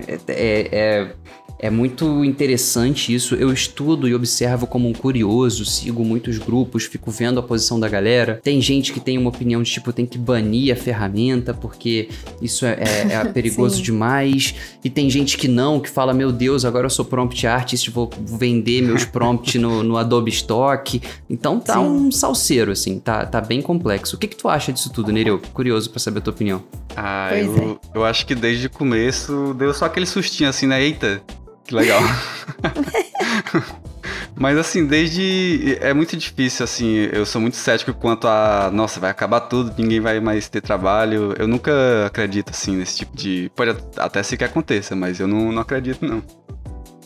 É, é, é, é muito interessante isso. Eu estudo e observo como um curioso, sigo muitos grupos, fico vendo a posição da galera. Tem gente que tem uma opinião de tipo, tem que banir a ferramenta porque isso é, é- é perigoso demais. E tem gente que não, que fala, meu Deus, agora eu sou prompt artist, vou vender meus prompts no, no Adobe Stock. Então tá
Sim.
um salseiro, assim, tá, tá bem complexo. O que, que tu acha disso tudo, Nereu? Curioso pra saber a tua opinião.
Ah,
Pois
eu, eu acho que desde o começo deu só aquele sustinho assim, né? Eita, que legal. Mas assim, desde. É muito difícil, assim. Eu sou muito cético quanto a. Nossa, vai acabar tudo, ninguém vai mais ter trabalho. Eu nunca acredito, assim, nesse tipo de. Pode até ser que aconteça, mas eu não, não acredito, não.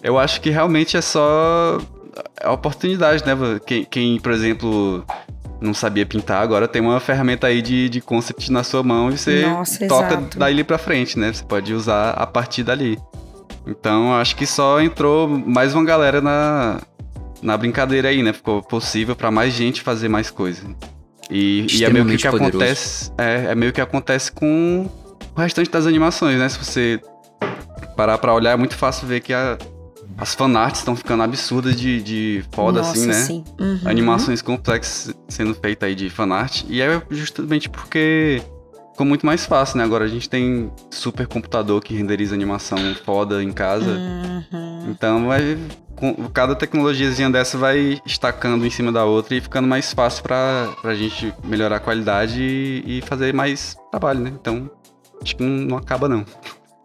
Eu acho que realmente é só. É oportunidade, né? Quem, quem, por exemplo, não sabia pintar, agora tem uma ferramenta aí de, de concept na sua mão e você
Nossa,
toca
exato.
dali pra frente, né? Você pode usar a partir dali. Então, acho que só entrou mais uma galera na, na brincadeira aí, né? Ficou possível pra mais gente fazer mais coisa. E, e é meio que, que acontece. É, é meio que acontece com o restante das animações, né? Se você parar pra olhar, é muito fácil ver que a- as fanarts estão ficando absurdas de, de foda,
Nossa,
assim, né?
sim. Uhum.
animações complexas sendo feitas aí de fanart. E é justamente porque ficou muito mais fácil, né? Agora a gente tem super computador que renderiza animação foda em casa.
Uhum.
Então vai. cada tecnologiazinha dessa vai estacando em cima da outra e ficando mais fácil pra, pra gente melhorar a qualidade e, e fazer mais trabalho, né? Então, acho que não, não acaba, não.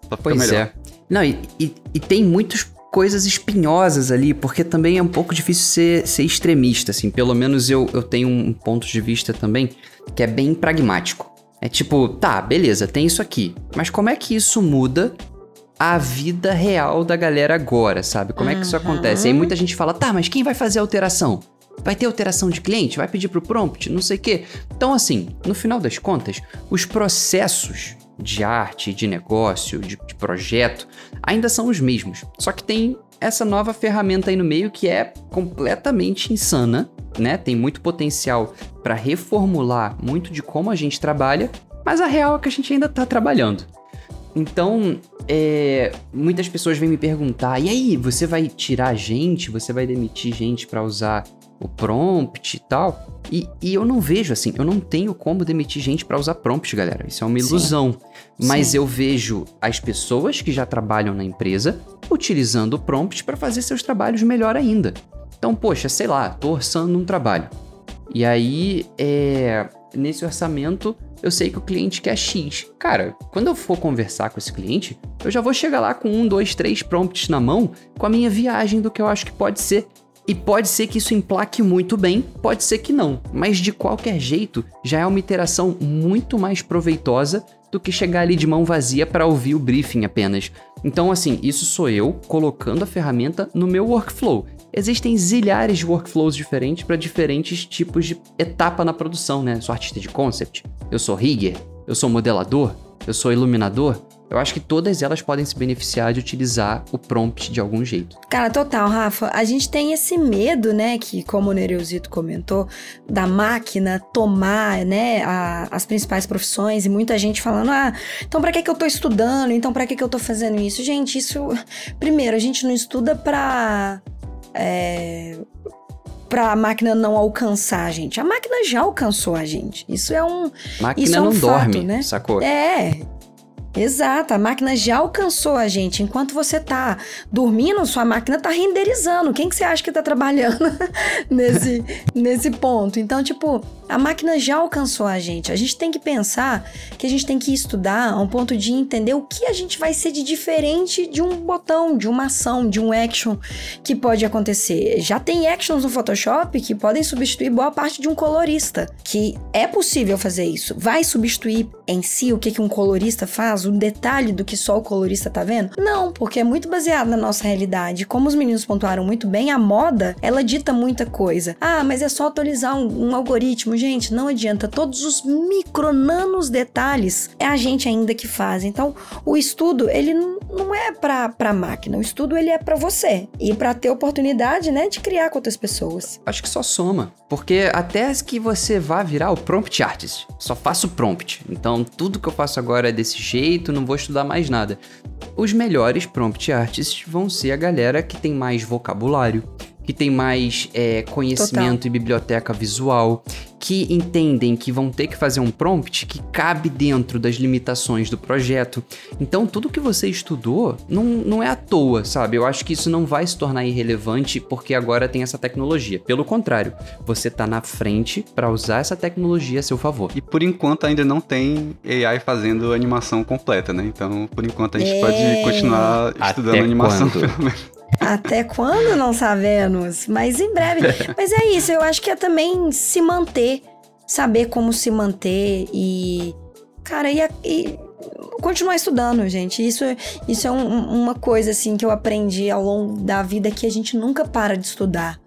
Só fica
Pois
melhor.
é. Não, e, e- e tem muitas coisas espinhosas ali, porque também é um pouco difícil ser, ser extremista, assim. Pelo menos eu, eu tenho um ponto de vista também que é bem pragmático. É tipo, tá, beleza, tem isso aqui. Mas como é que isso muda a vida real da galera agora, sabe? Como é que isso
Uhum.
acontece? Aí muita gente fala, tá, mas quem vai fazer a alteração? Vai ter alteração de cliente? Vai pedir pro prompt? Não sei o quê. Então, assim, no final das contas, os processos de arte, de negócio, de, de projeto, ainda são os mesmos. Só que tem essa nova ferramenta aí no meio que é completamente insana, né? Tem muito potencial para reformular muito de como a gente trabalha, mas a real é que a gente ainda tá trabalhando. Então, é, muitas pessoas vêm me perguntar: e aí, você vai tirar gente? Você vai demitir gente para usar o prompt e tal? E, e eu não vejo assim, eu não tenho como demitir gente para usar prompt, galera. Isso é uma
Sim.
ilusão. Mas
Sim.
eu vejo as pessoas que já trabalham na empresa utilizando o prompt para fazer seus trabalhos melhor ainda. Então, poxa, sei lá, tô orçando um trabalho. E aí, é, nesse orçamento eu sei que o cliente quer X. Cara, quando eu for conversar com esse cliente, eu já vou chegar lá com um, dois, três prompts na mão com a minha viagem do que eu acho que pode ser. E pode ser que isso emplaque muito bem, pode ser que não, mas de qualquer jeito já é uma iteração muito mais proveitosa do que chegar ali de mão vazia para ouvir o briefing apenas. Então, assim, isso sou eu colocando a ferramenta no meu workflow. Existem zilhares de workflows diferentes para diferentes tipos de etapa na produção, né? Eu sou artista de concept, eu sou rigger, eu sou modelador, eu sou iluminador. Eu acho que todas elas podem se beneficiar de utilizar o prompt de algum jeito.
Cara, total, Rafa. A gente tem esse medo, né, que como o Nereuzito comentou, da máquina tomar, né, a, as principais profissões e muita gente falando: "Ah, então para que que eu tô estudando? Então para que que eu tô fazendo isso?". Gente, isso primeiro, a gente não estuda para é, para a máquina não alcançar a gente. A máquina já alcançou a gente. Isso é um.
Máquina
isso é um
não
fato,
dorme,
né?
sacou?
É. Exato, a máquina já alcançou a gente. Enquanto você tá dormindo, sua máquina tá renderizando. Quem que você acha que tá trabalhando nesse, nesse ponto? Então, tipo, a máquina já alcançou a gente. A gente tem que pensar que a gente tem que estudar a um ponto de entender o que a gente vai ser de diferente de um botão, de uma ação, de um action que pode acontecer. Já tem actions no Photoshop que podem substituir boa parte de um colorista, que é possível fazer isso. Vai substituir em si o que, um colorista faz, um detalhe do que só o colorista tá vendo? Não, porque é muito baseado na nossa realidade. Como os meninos pontuaram muito bem, a moda, ela dita muita coisa. Ah, mas é só atualizar um, um algoritmo. Gente, não adianta. Todos os micronanos detalhes é a gente ainda que faz. Então, o estudo, ele não é pra, pra máquina. O estudo, ele é para você. E para ter oportunidade, né, de criar com outras pessoas.
Acho que só soma. Porque até que você vá virar o prompt artist, só faço prompt. Então tudo que eu faço agora é desse jeito, não vou estudar mais nada. Os melhores prompt artists vão ser a galera que tem mais vocabulário, que tem mais é, conhecimento
Total.
e biblioteca visual, que entendem que vão ter que fazer um prompt que cabe dentro das limitações do projeto. Então, tudo que você estudou não, não é à toa, sabe? Eu acho que isso não vai se tornar irrelevante porque agora tem essa tecnologia. Pelo contrário, você tá na frente para usar essa tecnologia a seu favor.
E por enquanto ainda não tem AI fazendo animação completa, né? Então, por enquanto a gente
É.
pode continuar estudando
Até
animação.
Até quando não sabemos, mas em breve. Mas é isso, eu acho que é também se manter, saber como se manter e, cara, e, e continuar estudando, gente. Isso, isso é um- uma coisa assim que eu aprendi ao longo da vida que a gente nunca para de estudar.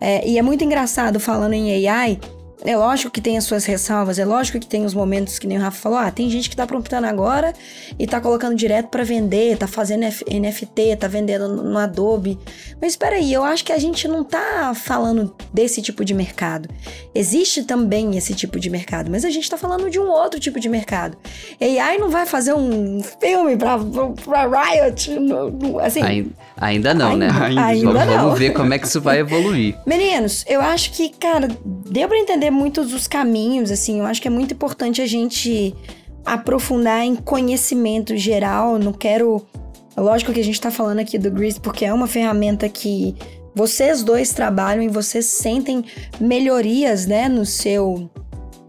É, e é muito engraçado falando em AI. É lógico que tem as suas ressalvas, é lógico que tem os momentos que nem o Rafa falou, ah, tem gente que tá promptando agora e tá colocando direto pra vender, tá fazendo F- NFT, tá vendendo no Adobe. Mas espera aí, eu acho que a gente não tá falando desse tipo de mercado. Existe também esse tipo de mercado, mas a gente tá falando de um outro tipo de mercado. AI não vai fazer um filme pra, pra Riot, no- no- assim...
Ai- Ainda não, né?
Ainda-
ainda
Vamos-
não.
Vamos ver como é que isso vai evoluir.
Meninos, eu acho que, cara, deu pra entender muitos dos caminhos, assim. Eu acho que é muito importante a gente aprofundar em conhecimento geral. Não quero. Lógico que a gente tá falando aqui do Grease porque é uma ferramenta que vocês dois trabalham e vocês sentem melhorias, né, no seu.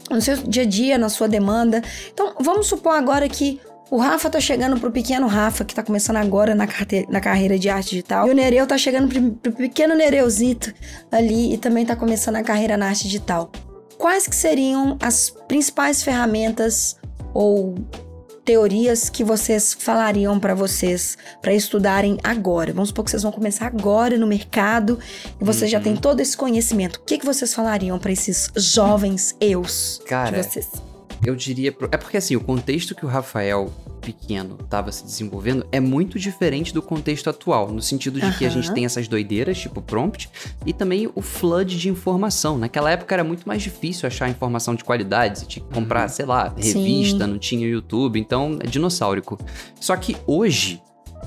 No seu dia a dia, na sua demanda. Então, vamos supor agora que o Rafa tá chegando pro pequeno Rafa, que tá começando agora na, carte- na carreira de arte digital. E o Nereu tá chegando pro pequeno Nereuzito ali e também tá começando a carreira na arte digital. Quais que seriam as principais ferramentas ou teorias que vocês falariam pra vocês pra estudarem agora? Vamos supor que vocês vão começar agora no mercado e vocês já
Uhum.
têm todo esse conhecimento. O que, que vocês falariam pra esses jovens eus
Cara,
de vocês?
Eu diria. pro- É porque assim, o contexto que o Rafael pequeno estava se desenvolvendo é muito diferente do contexto atual, no sentido de que a gente tem essas doideiras, tipo prompt, e também o flood de informação. Naquela época era muito mais difícil achar informação de qualidade, você tinha que comprar, sei lá, revista, não tinha YouTube, então é dinossaurico. Só que hoje,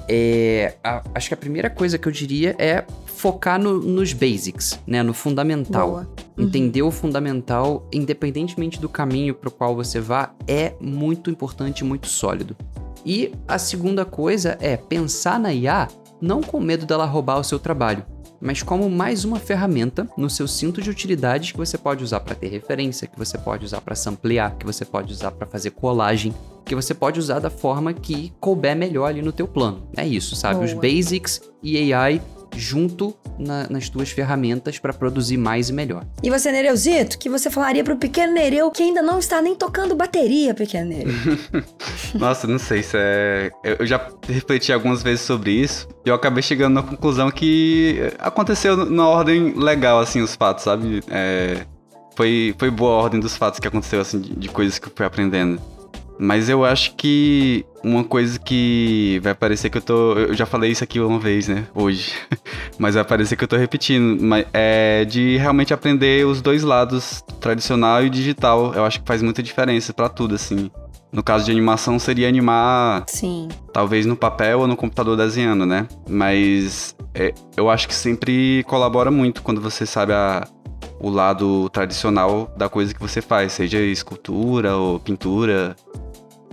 é, a- acho que a primeira coisa que eu diria é focar no- nos basics, né, no fundamental.
Boa. Uhum.
Entender o fundamental, independentemente do caminho para o qual você vá, é muito importante e muito sólido. E a segunda coisa é pensar na IA não com medo dela roubar o seu trabalho, mas como mais uma ferramenta no seu cinto de utilidades que você pode usar para ter referência, que você pode usar para samplear, que você pode usar para fazer colagem, que você pode usar da forma que couber melhor ali no teu plano. É isso, sabe?
Boa.
Os basics e AI junto na- nas tuas ferramentas para produzir mais e melhor.
E você, Nereuzito, que você falaria pro pequeno Nereu que ainda não está nem tocando bateria, pequeno Nereu?
Nossa, não sei se é. Eu eu já refleti algumas vezes sobre isso e eu acabei chegando na conclusão que aconteceu na ordem legal, assim, os fatos, sabe? É, Foi, foi boa a ordem dos fatos que aconteceu, assim, de, de coisas que eu fui aprendendo. Mas eu acho que uma coisa que vai parecer que eu tô. Eu já falei isso aqui uma vez, né? Hoje. Mas vai parecer que eu tô repetindo. Mas é de realmente aprender os dois lados, tradicional e digital. Eu acho que faz muita diferença pra tudo, assim. No caso de animação, seria animar
Sim.
talvez no papel ou no computador desenhando, né? Mas é, eu acho que sempre colabora muito quando você sabe a- o lado tradicional da coisa que você faz, seja escultura ou pintura.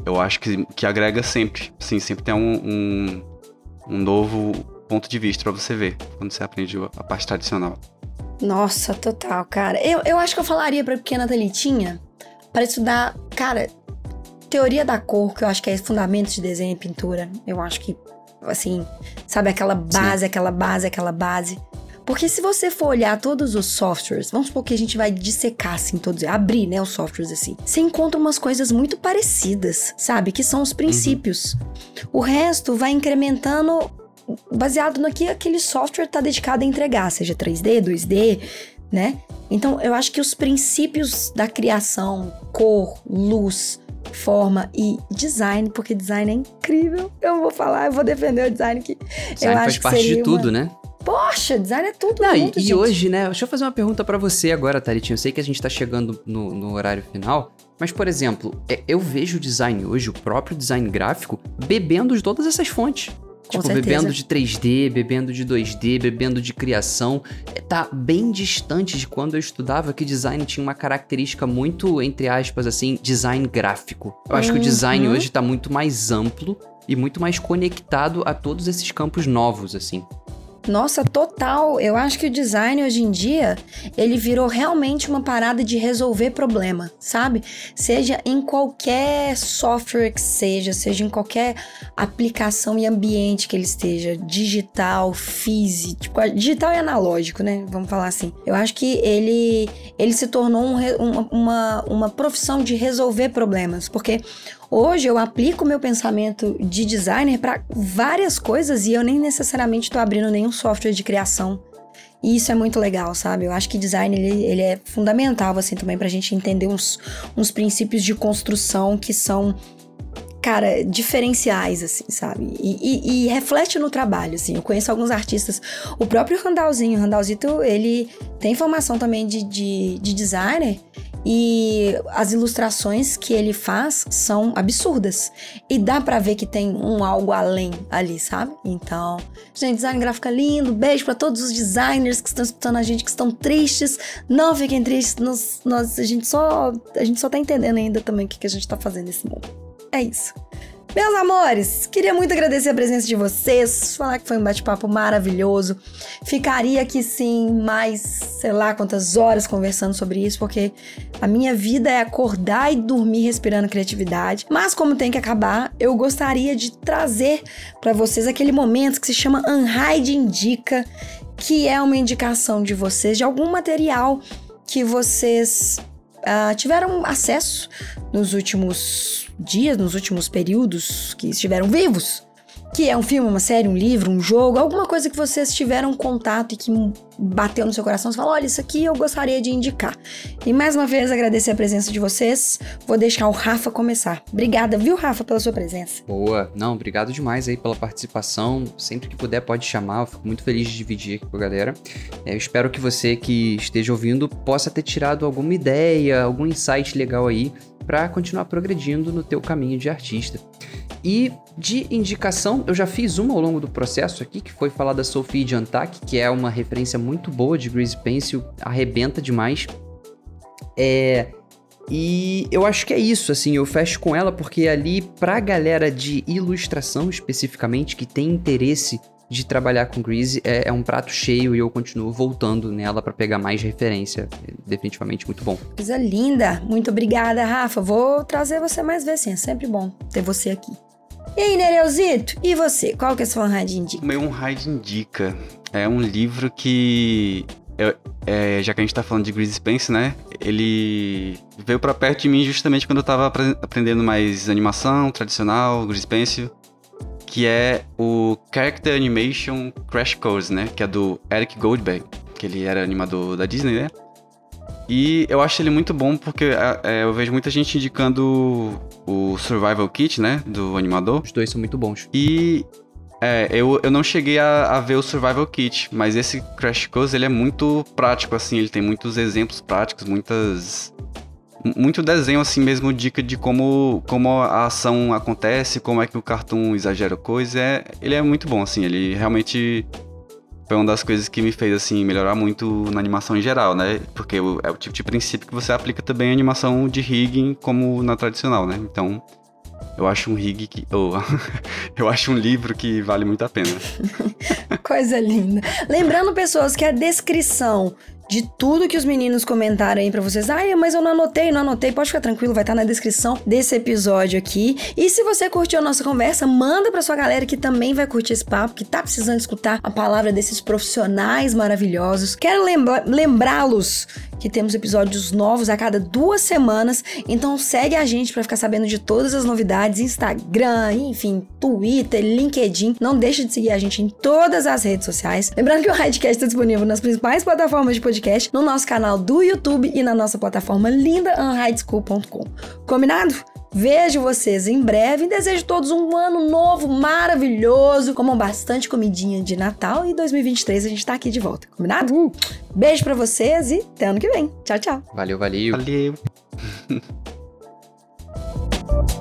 Eu acho que, que agrega sempre. Sim, sempre tem um, um, um novo ponto de vista pra você ver quando você aprende a parte tradicional.
Nossa, total, cara. Eu, eu acho que eu falaria pra pequena Thalitinha para estudar, cara, teoria da cor, que eu acho que é fundamentos de desenho e pintura. Eu acho que, assim, sabe, aquela base, aquela base, aquela base. Porque se você for olhar todos os softwares, vamos supor que a gente vai dissecar, assim, todos, abrir, né, os softwares, assim. Você encontra umas coisas muito parecidas, sabe? Que são os princípios. O resto vai incrementando baseado no que aquele software está dedicado a entregar, seja 3D, 2D, né? Então, eu acho que os princípios da criação, cor, luz, forma e design, porque design é incrível. Eu vou falar, eu vou defender o design que
Design
eu
faz
acho que
parte de
seria
tudo,
uma...
né?
Poxa, design é tudo
Não, e,
junto,
e hoje, né? Deixa eu fazer uma pergunta pra você agora, Thalitinho. Eu sei que a gente tá chegando no, no horário final, mas, por exemplo, é- eu vejo o design hoje, o próprio design gráfico, bebendo de todas essas fontes. Tipo,
certeza.
bebendo de 3D, bebendo de 2D, bebendo de criação. É, Tá bem distante de quando eu estudava que design tinha uma característica muito, entre aspas, assim, design gráfico. Eu acho que o design
Uhum.
hoje tá muito mais amplo e muito mais conectado a todos esses campos novos, assim.
Nossa, total. Eu acho que o design hoje em dia, ele virou realmente uma parada de resolver problema, sabe? Seja em qualquer software que seja, seja em qualquer aplicação e ambiente que ele esteja, digital, físico, tipo, digital e analógico, né? Vamos falar assim. Eu acho que ele, ele se tornou um uma, uma profissão de resolver problemas, porque Hoje eu aplico meu pensamento de designer para várias coisas e eu nem necessariamente estou abrindo nenhum software de criação. E isso é muito legal, sabe? Eu acho que design ele, ele é fundamental assim também pra gente entender uns, uns princípios de construção que são cara, diferenciais, assim, sabe? E, e- e reflete no trabalho, assim. Eu conheço alguns artistas, o próprio Randalzinho, Randalzito, ele tem formação também de, de, de designer e as ilustrações que ele faz são absurdas. E dá pra ver que tem um algo além ali, sabe? Então, gente, design gráfico é lindo. Beijo pra todos os designers que estão escutando a gente, que estão tristes. Não fiquem tristes, nós, nós- a, gente só, a gente só tá entendendo ainda também o que, que a gente tá fazendo nesse mundo. É isso. Meus amores, queria muito agradecer a presença de vocês, falar que foi um bate-papo maravilhoso. Ficaria aqui sim mais, sei lá quantas horas conversando sobre isso, porque a minha vida é acordar e dormir respirando criatividade. Mas como tem que acabar, eu gostaria de trazer para vocês aquele momento que se chama Unhide Indica, que é uma indicação de vocês de algum material que vocês ah, tiveram acesso nos últimos dias, nos últimos períodos que estiveram vivos. Que é um filme, uma série, um livro, um jogo, alguma coisa que vocês tiveram contato e que bateu no seu coração. Você fala: olha, isso aqui eu gostaria de indicar. E mais uma vez agradecer a presença de vocês. Vou deixar o Rafa começar. Obrigada, viu, Rafa, pela sua presença.
Boa. Não, obrigado demais aí pela participação. Sempre que puder, pode chamar. Eu fico muito feliz de dividir aqui com a galera. É, eu espero que você que esteja ouvindo possa ter tirado alguma ideia, algum insight legal aí para continuar progredindo no teu caminho de artista. E de indicação, eu já fiz uma ao longo do processo aqui, que foi falar da Sophie Jantak, que é uma referência muito boa de Grease Pencil, arrebenta demais. É, e eu acho que é isso, assim, eu fecho com ela porque ali, pra galera de ilustração especificamente, que tem interesse de trabalhar com Grease. É, é um prato cheio e eu continuo voltando nela para pegar mais referência. É definitivamente muito bom.
Coisa linda. Muito obrigada, Rafa. Vou trazer você mais vezes, sim. É sempre bom ter você aqui. E aí, Nereuzito? E você? Qual que é a sua raid indica?
Meu raid indica é um livro que é, já que a gente tá falando de Grease Spence, né? Ele veio para perto de mim justamente quando eu tava aprendendo mais animação tradicional, Grease Pencil, que é o Character Animation Crash Course, né? Que é do Eric Goldberg, que ele era animador da Disney, né? E eu acho ele muito bom porque é, é eu vejo muita gente indicando o Survival Kit, né? Do animador.
Os dois são muito bons.
E é, eu, eu não cheguei a, a, ver o Survival Kit, mas esse Crash Course ele é muito prático, assim, ele tem muitos exemplos práticos, muitas. Muito desenho, assim mesmo, dica de como, como a ação acontece, como é que o cartoon exagera coisa. É, ele é muito bom, assim, ele realmente foi uma das coisas que me fez, assim, melhorar muito na animação em geral, né? Porque é o tipo de princípio que você aplica também em animação de rigging como na tradicional, né? Então, eu acho um rig que. Oh, eu acho um livro que vale muito a pena.
Coisa linda. Lembrando, pessoas, que a descrição de tudo que os meninos comentaram aí para vocês. Ai, mas eu não anotei, não anotei. Pode ficar tranquilo, vai estar tá na descrição desse episódio aqui. E se você curtiu a nossa conversa, manda pra sua galera que também vai curtir esse papo, que tá precisando escutar a palavra desses profissionais maravilhosos. Quero lembrá-los que temos episódios novos a cada duas semanas, então segue a gente para ficar sabendo de todas as novidades, Instagram, enfim, Twitter, LinkedIn. Não deixe de seguir a gente em todas as redes sociais. Lembrando que o Radcast está disponível nas principais plataformas de podcast podcast no nosso canal do YouTube e na nossa plataforma linda unhideschool.com. Combinado? Vejo vocês em breve e desejo todos um ano novo maravilhoso, com bastante comidinha de Natal e 2023 a gente tá aqui de volta, combinado? Beijo para vocês e até ano que vem. Tchau, tchau.
Valeu, valeu.
Valeu.